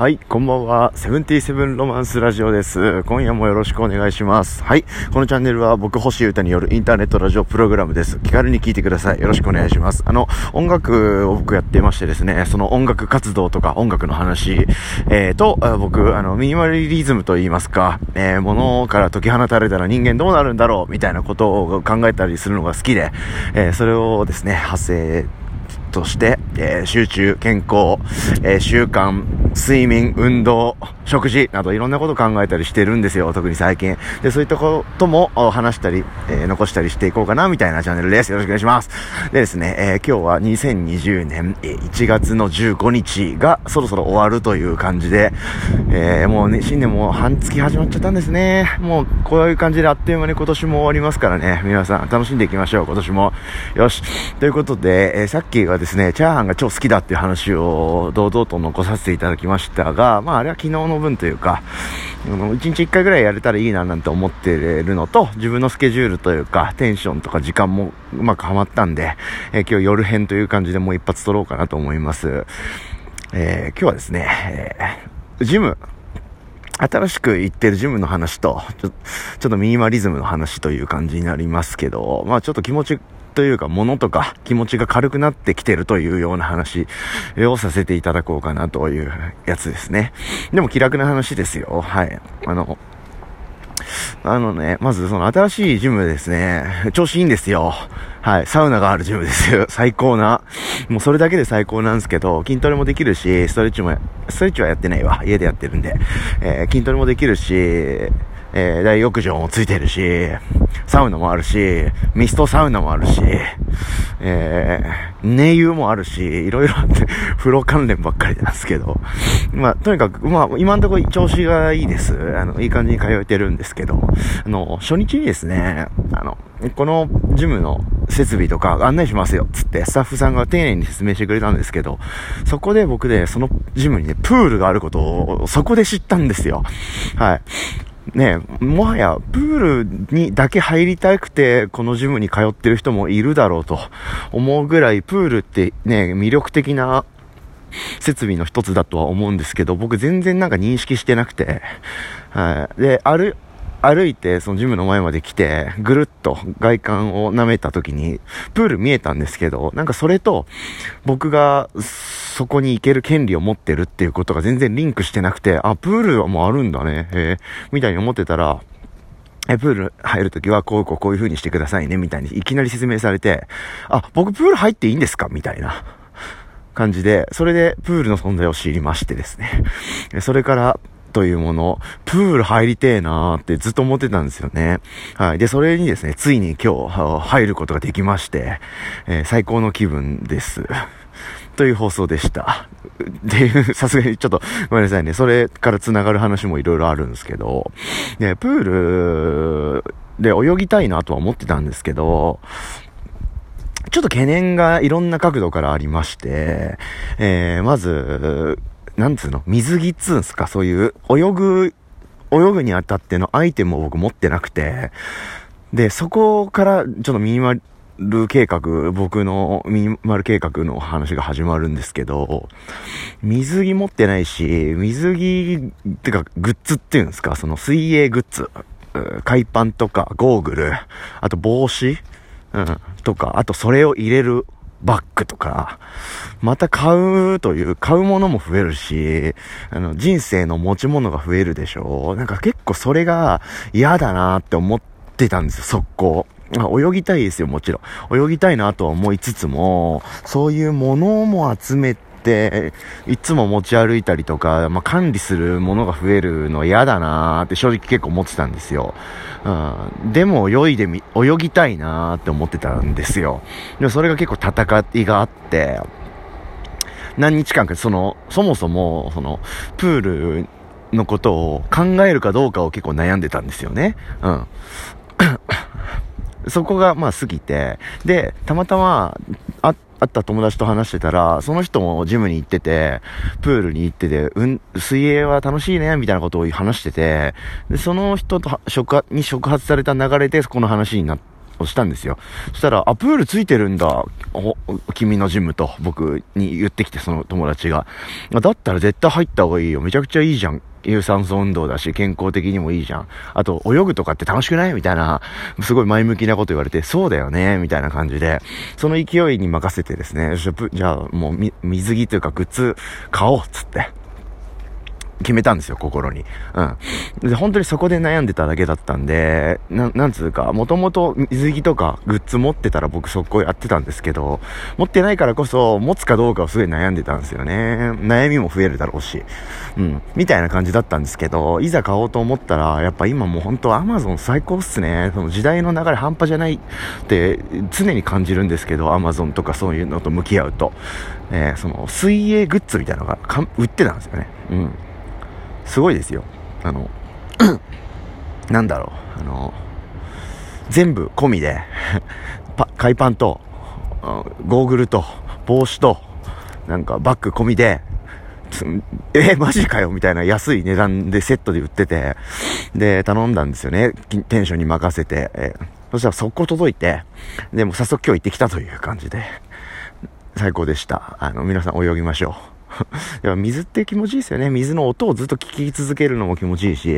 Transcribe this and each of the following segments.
はい、こんばんは。セブンティーセブンロマンスラジオです。今夜もよろしくお願いします。はい、このチャンネルは僕、星歌によるインターネットラジオプログラムです。気軽に聞いてください。よろしくお願いします。あの、音楽を僕やってましてですね、その音楽活動とか音楽の話、えーと、僕、あの、ミニマリズムと言いますか、えー、物から解き放たれたら人間どうなるんだろうみたいなことを考えたりするのが好きで、えー、それをですね、発生として、えー、集中、健康、えー、習慣、睡眠、運動、食事などいろんなこと考えたりしてるんですよ、特に最近。で、そういったことも話したり、えー、残したりしていこうかな、みたいなチャンネルです。よろしくお願いします。でですね、えー、今日は2020年1月の15日がそろそろ終わるという感じで、えー、もうね、新年も半月始まっちゃったんですね。もうこういう感じであっという間に今年も終わりますからね、皆さん楽しんでいきましょう、今年も。よし。ということで、えー、さっきですね、チャーハンが超好きだっていう話を堂々と残させていただきましたが、まああれは昨日の分というか、1日1回ぐらいやれたらいいななんて思ってるのと、自分のスケジュールというか、テンションとか時間もうまくはまったんで、えー、今日夜編という感じでもう一発撮ろうかなと思います。えー、今日はですね、えー、ジム、新しく行ってるジムの話と、ちょちょっとミニマリズムの話という感じになりますけど、まあちょっと気持ちというか、物とか気持ちが軽くなってきてるというような話をさせていただこうかなというやつですね。でも気楽な話ですよ。はい。あの、あのね、まずその新しいジムですね、調子いいんですよ。はい、サウナがあるジムですよ。最高な。もうそれだけで最高なんですけど、筋トレもできるし、ストレッチも、ストレッチはやってないわ。家でやってるんで。えー、筋トレもできるし、えー、大浴場もついてるし、サウナもあるし、ミストサウナもあるし、えー、寝湯もあるし、いろいろあって、風呂関連ばっかりなんですけど、まあ、とにかく、まあ、今のところ調子がいいです。あの、いい感じに通えてるんですけど、あの、初日にですね、あの、このジムの設備とか案内しますよ、つってスタッフさんが丁寧に説明してくれたんですけど、そこで僕で、そのジムにね、プールがあることを、そこで知ったんですよ。はい。ね、もはやプールにだけ入りたくてこのジムに通ってる人もいるだろうと思うぐらいプールってね、魅力的な設備の一つだとは思うんですけど、僕全然なんか認識してなくて、はい。で、ある、歩いて、そのジムの前まで来て、ぐるっと外観を舐めた時に、プール見えたんですけど、なんかそれと、僕が、そこに行ける権利を持ってるっていうことが全然リンクしてなくて、あ、プールはもうあるんだね、へみたいに思ってたら、え、プール入るときはこうこうこういう風にしてくださいね、みたいにいきなり説明されて、あ、僕プール入っていいんですか？みたいな感じで、それでプールの存在を知りましてですね。それから、というもの、プール入りてえなーってずっと思ってたんですよね。はい。で、それにですね、ついに今日入ることができまして、えー、最高の気分です。という放送でした。で、さすがにちょっとごめんなさいね。それから繋がる話もいろいろあるんですけど、ね、プールで泳ぎたいなとは思ってたんですけど、ちょっと懸念がいろんな角度からありまして、えー、まず、なんつうの？水着っつうんすか？そういう、泳ぐ、泳ぐにあたってのアイテムを僕持ってなくて、で、そこから、ちょっとミニマル計画、僕のミニマル計画の話が始まるんですけど、水着持ってないし、水着、ってか、グッズっていうんですか、その水泳グッズ、海パンとか、ゴーグル、あと帽子、うん、とか、あとそれを入れるバッグとか、また買うという、買うものも増えるし、あの、人生の持ち物が増えるでしょうなんか結構それが嫌だなって思ってたんですよ、速攻。まあ、泳ぎたいですよ、もちろん。泳ぎたいなとは思いつつも、そういうものも集めて、いつも持ち歩いたりとか、まあ、管理するものが増えるの嫌だなーって正直結構思ってたんですよ。うん、でも泳いでみ、泳ぎたいなーって思ってたんですよ。でもそれが結構戦いがあって、何日間か、その、そもそも、その、プールのことを考えるかどうかを結構悩んでたんですよね。うん。そこが、まあ、過ぎて、で、たまたま、あ、会った友達と話してたら、その人もジムに行ってて、プールに行ってて、うん、水泳は楽しいね、みたいなことを話してて、で、その人と触に触発された流れで、この話になっをしたんですよ。そしたら、あ、プールついてるんだ、君のジムと僕に言ってきて、その友達が。だったら絶対入った方がいいよ。めちゃくちゃいいじゃん。有酸素運動だし、健康的にもいいじゃん。あと、泳ぐとかって楽しくないみたいな、すごい前向きなこと言われて、そうだよねみたいな感じで、その勢いに任せてですね、じゃあもう水着というかグッズ買おうっつって。決めたんですよ、心に。うん。で、本当にそこで悩んでただけだったんで、な、なんつうか、もともと水着とかグッズ持ってたら僕速攻やってたんですけど、持ってないからこそ、持つかどうかをすごい悩んでたんですよね。悩みも増えるだろうし。うん。みたいな感じだったんですけど、いざ買おうと思ったら、やっぱ今もう本当アマゾン最高っすね。その時代の流れ半端じゃないって常に感じるんですけど、アマゾンとかそういうのと向き合うと。えー、その、水泳グッズみたいなのが売ってたんですよね。うん。すごいですよ。あの、なんだろう、あの、全部込みで パ、海パンと、ゴーグルと、帽子と、なんかバッグ込みで、えマジかよみたいな安い値段でセットで売ってて、で、頼んだんですよね。テンションに任せて。えそしたら速攻届いて、で、も早速今日行ってきたという感じで、最高でした。あの、皆さん泳ぎましょう。や水って気持ちいいですよね。水の音をずっと聞き続けるのも気持ちいいし、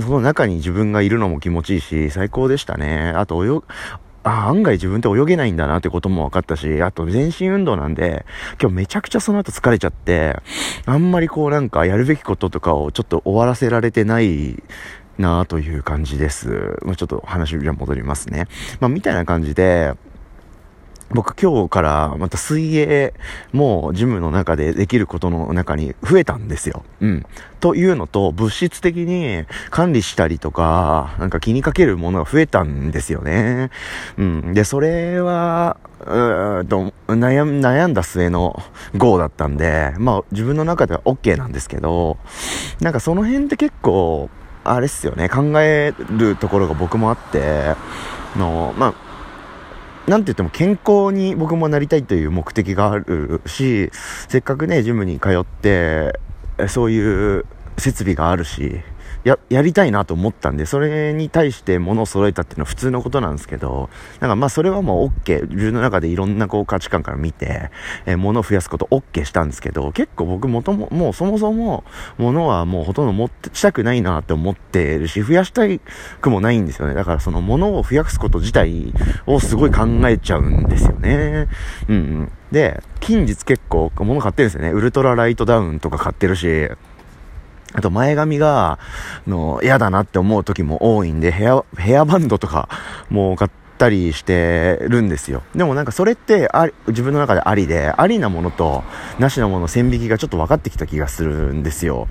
その中に自分がいるのも気持ちいいし、最高でしたね。あと泳、あ、案外自分って泳げないんだなってことも分かったし、あと全身運動なんで、今日めちゃくちゃその後疲れちゃって、あんまりこうなんかやるべきこととかをちょっと終わらせられてないなという感じです。まあ、ちょっと話じゃ戻りますね。まあ、みたいな感じで、僕今日からまた水泳もジムの中でできることの中に増えたんですよ。うん。というのと、物質的に管理したりとか、なんか気にかけるものが増えたんですよね。うん。で、それは、うーと悩ん、悩んだ末の GO だったんで、まあ自分の中では OK なんですけど、なんかその辺って結構、あれっすよね、考えるところが僕もあって、の、まあ、なんて言っても健康に僕もなりたいという目的があるし、せっかくね、ジムに通って、そういう設備があるし、や、やりたいなと思ったんで、それに対して物を揃えたっていうのは普通のことなんですけど、なんかまあそれはもう OK。自分の中でいろんなこう価値観から見て、えー、物を増やすこと OK したんですけど、結構僕もとも、もうそもそも物はもうほとんど持ってしたくないなって思ってるし、増やしたくもないんですよね。だからその物を増やすこと自体をすごい考えちゃうんですよね。うん、うん。で、近日結構物買ってるんですよね。ウルトラライトダウンとか買ってるし、あと前髪が、の、嫌だなって思う時も多いんで、ヘア、ヘアバンドとかも買ったりしてるんですよ。でもなんかそれってあ自分の中でありで、ありなものとなしなもの線引きがちょっと分かってきた気がするんですよ。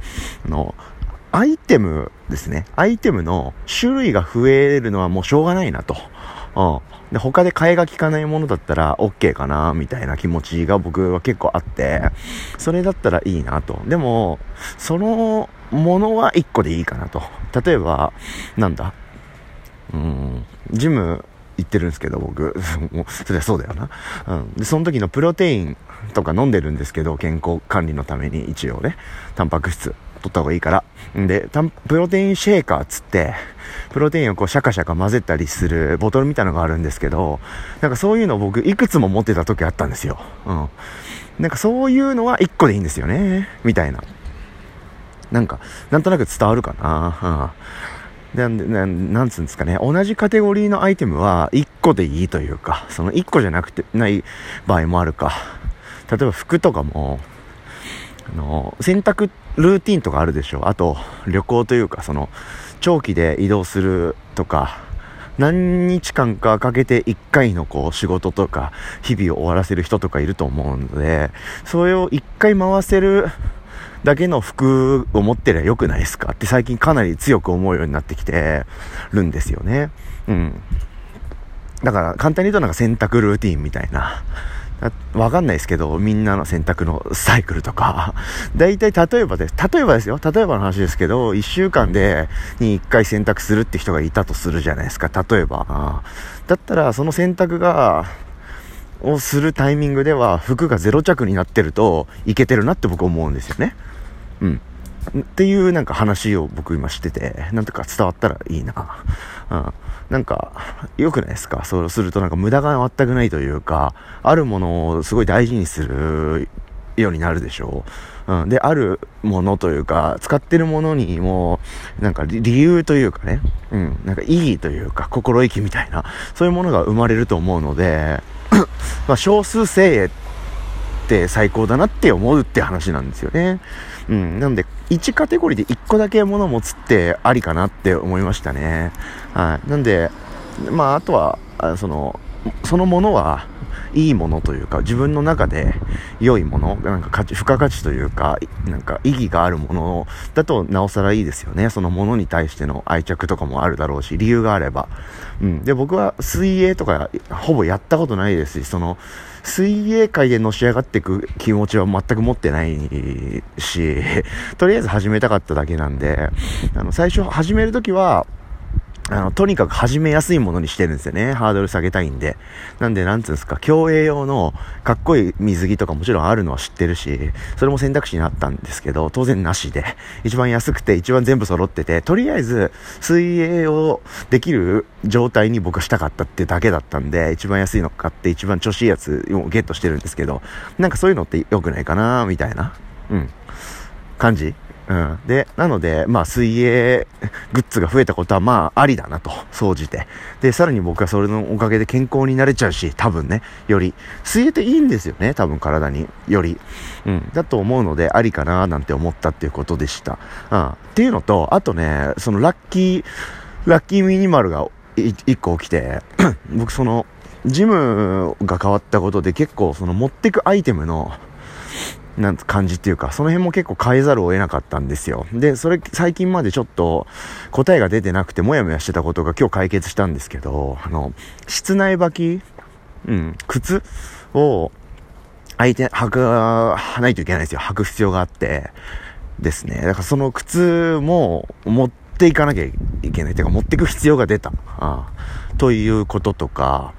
あの、アイテムですね。アイテムの種類が増えるのはもうしょうがないなと。うん。で、他で替えが利かないものだったら OK かな、みたいな気持ちが僕は結構あって、それだったらいいなと。でも、そのものは1個でいいかなと。例えば、なんだ？うん、ジム行ってるんですけど、僕。も、そりゃそうだよな。うん。で、その時のプロテインとか飲んでるんですけど、健康管理のために一応ね、タンパク質取った方がいいから。で、プロテインシェーカーつって、プロテインをこうシャカシャカ混ぜたりするボトルみたいのがあるんですけど、なんかそういうの僕いくつも持ってた時あったんですよ。うん。なんかそういうのは1個でいいんですよね。みたいな。なんか、なんとなく伝わるかな。うん。で、ななんつうんですかね。同じカテゴリーのアイテムは1個でいいというか、その1個じゃなくて、ない場合もあるか。例えば服とかも、あの、洗濯ルーティンとかあるでしょ。あと、旅行というか、その、長期で移動するとか、何日間かかけて1回のこう仕事とか日々を終わらせる人とかいると思うので、それを1回回せるだけの服を持ってりゃ良くないですか？って最近かなり強く思うようになってきてるんですよね。うん。だから簡単に言うとなんか洗濯ルーティンみたいな。わかんないですけど、みんなの選択のサイクルとか、大体例えばです。例えばですよ。例えばの話ですけど、1週間で、に1回選択するって人がいたとするじゃないですか。例えば。だったら、その選択が、をするタイミングでは、服がゼロ着になってると、いけてるなって僕思うんですよね。うん。っていうなんか話を僕今してて、なんとか伝わったらいいな。うん。なんか、良くないですか？そうするとなんか無駄が全くないというか、あるものをすごい大事にするようになるでしょ？う。うん。で、あるものというか、使ってるものにも、なんか理由というかね、うん。なんか意義というか、心意気みたいな、そういうものが生まれると思うので、まあ、少数精鋭って最高だなって思うって話なんですよね。うん。なんで、1カテゴリーで1個だけ物持つってありかなって思いましたね。はい。なんで、まあ、あとは、その、そのものは、いいものというか、自分の中で良いもの、なんか価値、付加価値というか、なんか意義があるものだとなおさらいいですよね。そのものに対しての愛着とかもあるだろうし、理由があれば。うん。で、僕は水泳とかほぼやったことないですし、その、水泳界でのし上がっていく気持ちは全く持ってないし、とりあえず始めたかっただけなんで、あの、最初始めるときは、あの、とにかく始めやすいものにしてるんですよね。ハードル下げたいんで。なんで、なんつうんですか、競泳用のかっこいい水着とかもちろんあるのは知ってるし、それも選択肢にあったんですけど、当然なしで、一番安くて一番全部揃ってて、とりあえず水泳をできる状態に僕はしたかったってだけだったんで、一番安いの買って一番調子いいやつをゲットしてるんですけど、なんかそういうのって良くないかなみたいな、うん、感じ？うん。で、なので、まあ、水泳グッズが増えたことは、まあ、ありだなと、総じて。で、さらに僕はそれのおかげで健康になれちゃうし、多分ね、より。水泳っていいんですよね、多分体に。より。うん。だと思うので、ありかな、なんて思ったっていうことでした。うん。っていうのと、あとね、そのラッキー、ラッキーミニマルが一個起きて、僕その、ジムが変わったことで結構その持ってくアイテムのなん感じっていうか、その辺も結構変えざるを得なかったんですよ。で、それ最近までちょっと答えが出てなくてもやもやしてたことが今日解決したんですけど、あの、室内履き、うん、靴を相手、履く、ないといけないですよ。履く必要があって、ですね。だからその靴も持っていかなきゃいけない。てか持っていく必要が出た。ああということとか、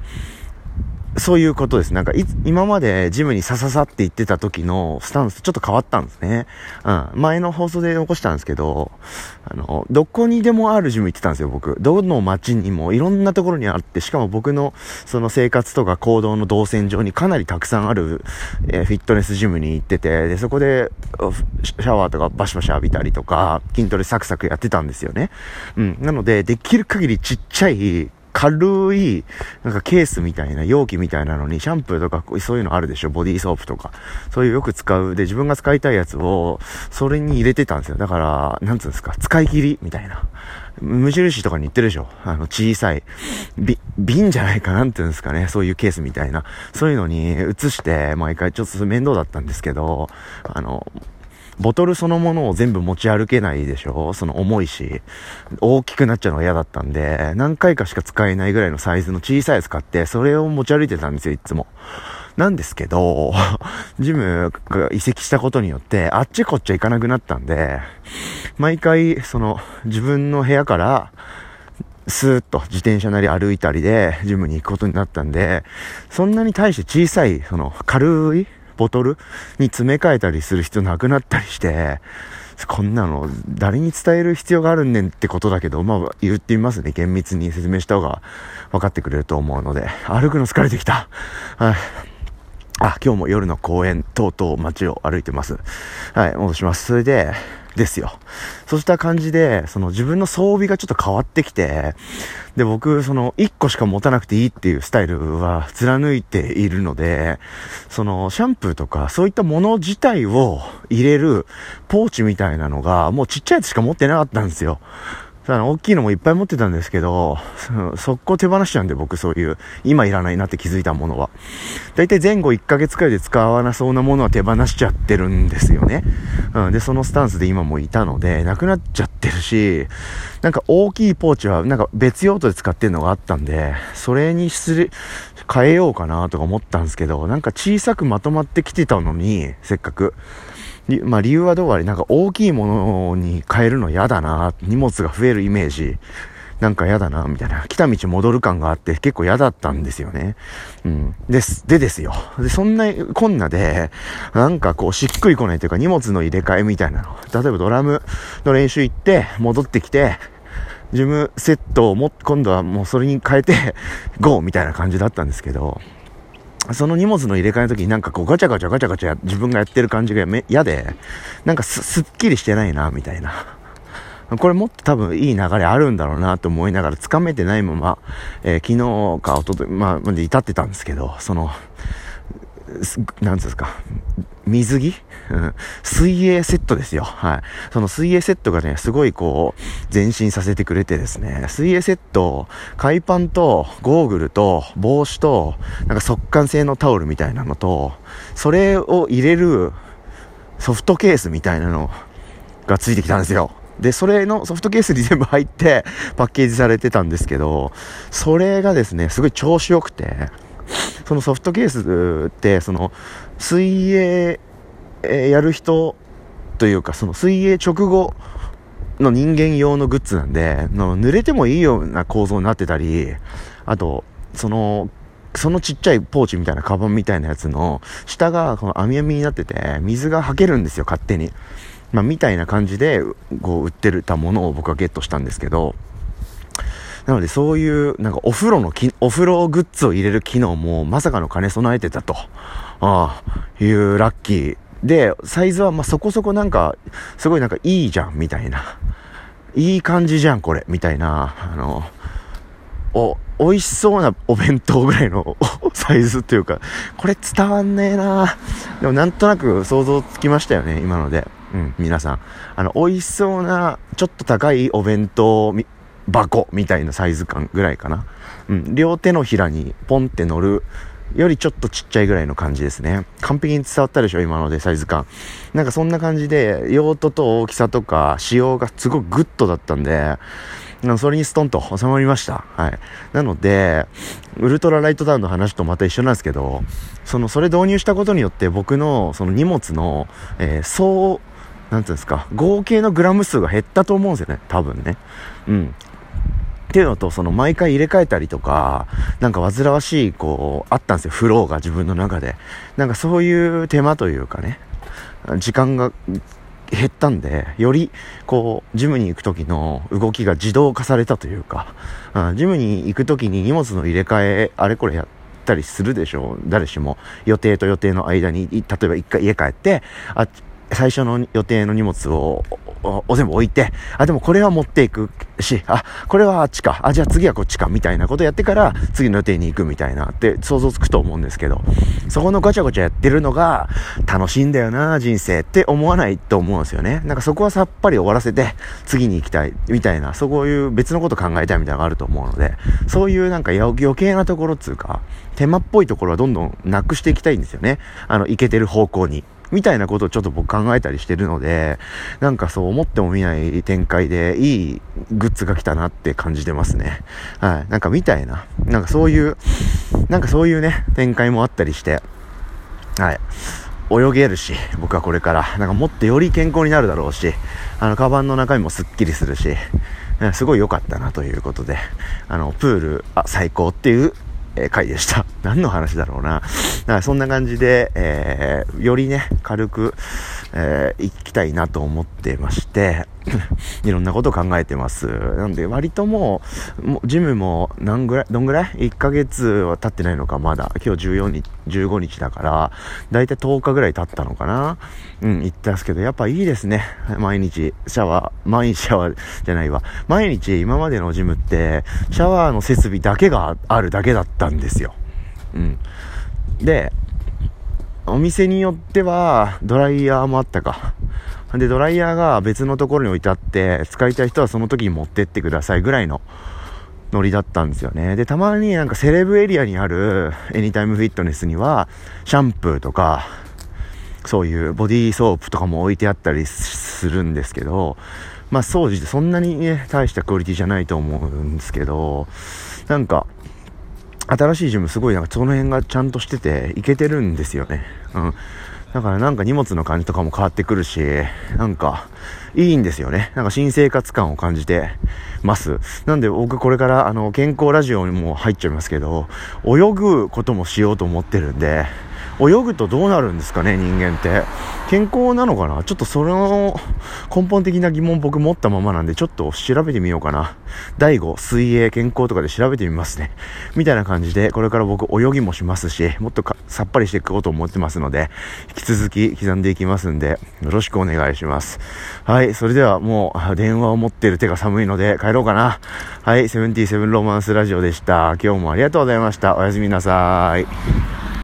そういうことです。なんか、い今までジムにさささって言ってた時のスタンスちょっと変わったんですね。うん。前の放送で残したんですけど、あの、どこにでもあるジム行ってたんですよ、僕。どの街にもいろんなところにあって、しかも僕のその生活とか行動の動線上にかなりたくさんある、えー、フィットネスジムに行ってて、で、そこで、シャワーとかバシバシ浴びたりとか、筋トレサクサクやってたんですよね。うん。なので、できる限りちっちゃい、軽い、なんかケースみたいな、容器みたいなのに、シャンプーとか、そういうのあるでしょ？ボディーソープとか。そういうよく使う。で、自分が使いたいやつを、それに入れてたんですよ。だから、なんつうんですか、使い切りみたいな。無印とかに言ってるでしょ？あの、小さい、び、瓶じゃないかなんていうんですかね？そういうケースみたいな。そういうのに移して、毎回ちょっと面倒だったんですけど、あの、ボトルそのものを全部持ち歩けないでしょ？その重いし、大きくなっちゃうのが嫌だったんで、何回かしか使えないぐらいのサイズの小さいやつ買って、それを持ち歩いてたんですよ、いつも。なんですけど、ジムが移籍したことによって、あっちこっち行かなくなったんで、毎回、その、自分の部屋から、スーッと自転車なり歩いたりで、ジムに行くことになったんで、そんなに対して小さい、その、軽いボトルに詰め替えたりする必要なくなったりして、こんなの誰に伝える必要があるんねんってことだけど、まあ言ってみますね。厳密に説明した方が分かってくれると思うので。歩くの疲れてきた。はい。あ、今日も夜の公園、とうとう街を歩いてます。はい、戻します。それで、ですよ。そうした感じで、その自分の装備がちょっと変わってきて、で、僕、その、1個しか持たなくていいっていうスタイルは貫いているので、その、シャンプーとか、そういったもの自体を入れるポーチみたいなのが、もうちっちゃいやつしか持ってなかったんですよ。大きいのもいっぱい持ってたんですけど、速攻手放しちゃうんで僕そういう、今いらないなって気づいたものは。だいたい前後1ヶ月くらいで使わなそうなものは手放しちゃってるんですよね。うん、で、そのスタンスで今もいたので、なくなっちゃってるし、なんか大きいポーチはなんか別用途で使ってるのがあったんで、それにする、変えようかなとか思ったんですけど、なんか小さくまとまってきてたのに、せっかく。まあ理由はどうあれ、なんか大きいものに変えるの嫌だな、荷物が増えるイメージ。なんか嫌だな、みたいな。来た道戻る感があって結構嫌だったんですよね。うん。です。でですよ。で、そんなこんなで、なんかこうしっくりこないというか荷物の入れ替えみたいなの。例えばドラムの練習行って、戻ってきて、ジムセットをも、今度はもうそれに変えて、ゴーみたいな感じだったんですけど、その荷物の入れ替えの時になんかこうガチャガチャガチャガチャ自分がやってる感じが嫌で、なんかすすっきりしてないな、みたいな。これもっと多分いい流れあるんだろうなと思いながら掴めてないまま、えー、昨日か一昨日まあ、まで至ってたんですけど、その、なんですか、水着、うん、水泳セットですよ。はい。その水泳セットがね、すごいこう、前進させてくれてですね、水泳セット、海パンと、ゴーグルと、帽子と、なんか速乾性のタオルみたいなのと、それを入れるソフトケースみたいなのがついてきたんですよ。で、それのソフトケースに全部入ってパッケージされてたんですけど、それがですね、すごい調子良くて、そのソフトケースって、その、水泳、やる人というか、その水泳直後の人間用のグッズなんで、の濡れてもいいような構造になってたり、あと、その、そのちっちゃいポーチみたいなカバンみたいなやつの下がこの網網になってて、水が吐けるんですよ、勝手に。まあ、みたいな感じで、こう、売ってたものを僕はゲットしたんですけど、なのでそういう、なんかお風呂のき、お風呂グッズを入れる機能もまさかの兼ね備えてたと、ああ、いうラッキー。で、サイズはまそこそこなんか、すごいなんかいいじゃん、みたいな。いい感じじゃん、これ、みたいな、あの、お、美味しそうなお弁当ぐらいの サイズというか、これ伝わんねえなでもなんとなく想像つきましたよね、今ので。うん、皆さん。あの、美味しそうな、ちょっと高いお弁当箱みたいなサイズ感ぐらいかな。うん、両手のひらにポンって乗るよりちょっとちっちゃいぐらいの感じですね。完璧に伝わったでしょ今のでサイズ感。なんかそんな感じで、用途と大きさとか仕様がすごくグッドだったんで、それにストンと収まりました。はい。なので、ウルトラライトダウンの話とまた一緒なんですけど、その、それ導入したことによって僕のその荷物の、えー、総、なんていうんですか、合計のグラム数が減ったと思うんですよね。多分ね。うん。っていうのと、その毎回入れ替えたりとか、なんか煩わしい、こう、あったんですよ、フローが自分の中で。なんかそういう手間というかね、時間が減ったんで、より、こう、ジムに行く時の動きが自動化されたというか、うん、ジムに行く時に荷物の入れ替え、あれこれやったりするでしょう。誰しも。予定と予定の間に、例えば一回家帰って、あ、最初の予定の荷物をお全部置いて、あ、でもこれは持っていくし、あ、これはあっちか、あ、じゃあ次はこっちか、みたいなことやってから、次の予定に行くみたいなって想像つくと思うんですけど、そこのガチャガチャやってるのが楽しいんだよな、人生って思わないと思うんですよね。なんかそこはさっぱり終わらせて、次に行きたい、みたいな、そういう別のこと考えたいみたいなのがあると思うので、そういうなんか余計なところっつうか、手間っぽいところはどんどんなくしていきたいんですよね。あの、いけてる方向に。みたいなことをちょっと僕考えたりしてるので、なんかそう思っても見ない展開でいいグッズが来たなって感じてますね。はい。なんかみたいな、なんかそういう、なんかそういうね、展開もあったりして、はい。泳げるし、僕はこれから、なんかもっとより健康になるだろうし、あの、カバンの中身もスッキリするし、すごい良かったなということで、あの、プール、あ、最高っていうえー、回でした。何の話だろうな。だからそんな感じで、えー、よりね、軽く、えー、行きたいなと思ってまして、いろんなことを考えてます。なんで、割ともう、もうジムも何ぐらい、どんぐらい ?1 ヶ月は経ってないのか、まだ。今日14日、15日だから、だいたい10日ぐらい経ったのかな。うん、行ったんですけど、やっぱいいですね。毎日、シャワー、毎日シャワーじゃないわ。毎日、今までのジムって、シャワーの設備だけがあるだけだったんですよ。うん。で、お店によっては、ドライヤーもあったか。で、ドライヤーが別のところに置いてあって、使いたい人はその時に持ってってくださいぐらいのノリだったんですよね。で、たまになんかセレブエリアにあるエニタイムフィットネスには、シャンプーとか、そういうボディーソープとかも置いてあったりするんですけど、まあ、掃除でそんなにね、大したクオリティじゃないと思うんですけど、なんか、新しいジムすごいなんかその辺がちゃんとしてて、いけてるんですよね。うん。だからなんか荷物の感じとかも変わってくるし、なんか、いいんですよね。なんか新生活感を感じてます。なんで僕これからあの健康ラジオにも入っちゃいますけど、泳ぐこともしようと思ってるんで、泳ぐとどうなるんですかね、人間って。健康なのかな？ちょっとその根本的な疑問僕持ったままなんで、ちょっと調べてみようかな。第5、水泳、健康とかで調べてみますね。みたいな感じで、これから僕泳ぎもしますし、もっとさっぱりしていこうと思ってますので、引き続き刻んでいきますんで、よろしくお願いします。はい、それではもう電話を持ってる手が寒いので帰ろうかな。はい、77ロマンスラジオでした。今日もありがとうございました。おやすみなさーい。